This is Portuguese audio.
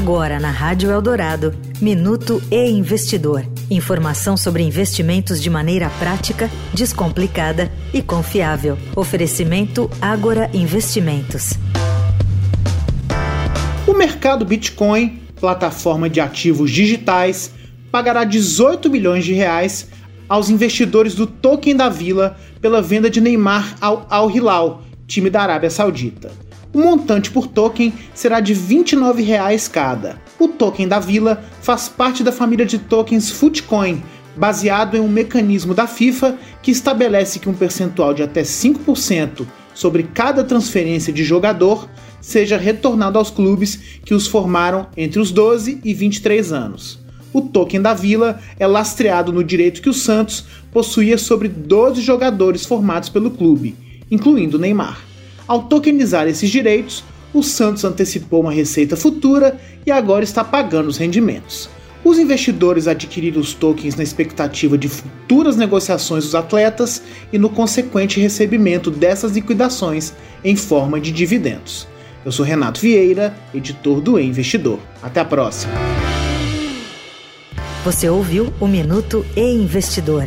Agora na Rádio Eldorado, Minuto e Investidor. Informação sobre investimentos de maneira prática, descomplicada e confiável. Oferecimento Agora Investimentos. O mercado Bitcoin, plataforma de ativos digitais, pagará 18 milhões de reais aos investidores do token da Vila pela venda de Neymar ao Al Hilal, time da Arábia Saudita. O montante por token será de 29 reais cada. O token da Vila faz parte da família de tokens Footcoin, baseado em um mecanismo da FIFA que estabelece que um percentual de até 5% sobre cada transferência de jogador seja retornado aos clubes que os formaram entre os 12 e 23 anos. O token da Vila é lastreado no direito que o Santos possuía sobre 12 jogadores formados pelo clube, incluindo Neymar. Ao tokenizar esses direitos, o Santos antecipou uma receita futura e agora está pagando os rendimentos. Os investidores adquiriram os tokens na expectativa de futuras negociações dos atletas e no consequente recebimento dessas liquidações em forma de dividendos. Eu sou Renato Vieira, editor do e Investidor. Até a próxima. Você ouviu o Minuto e Investidor.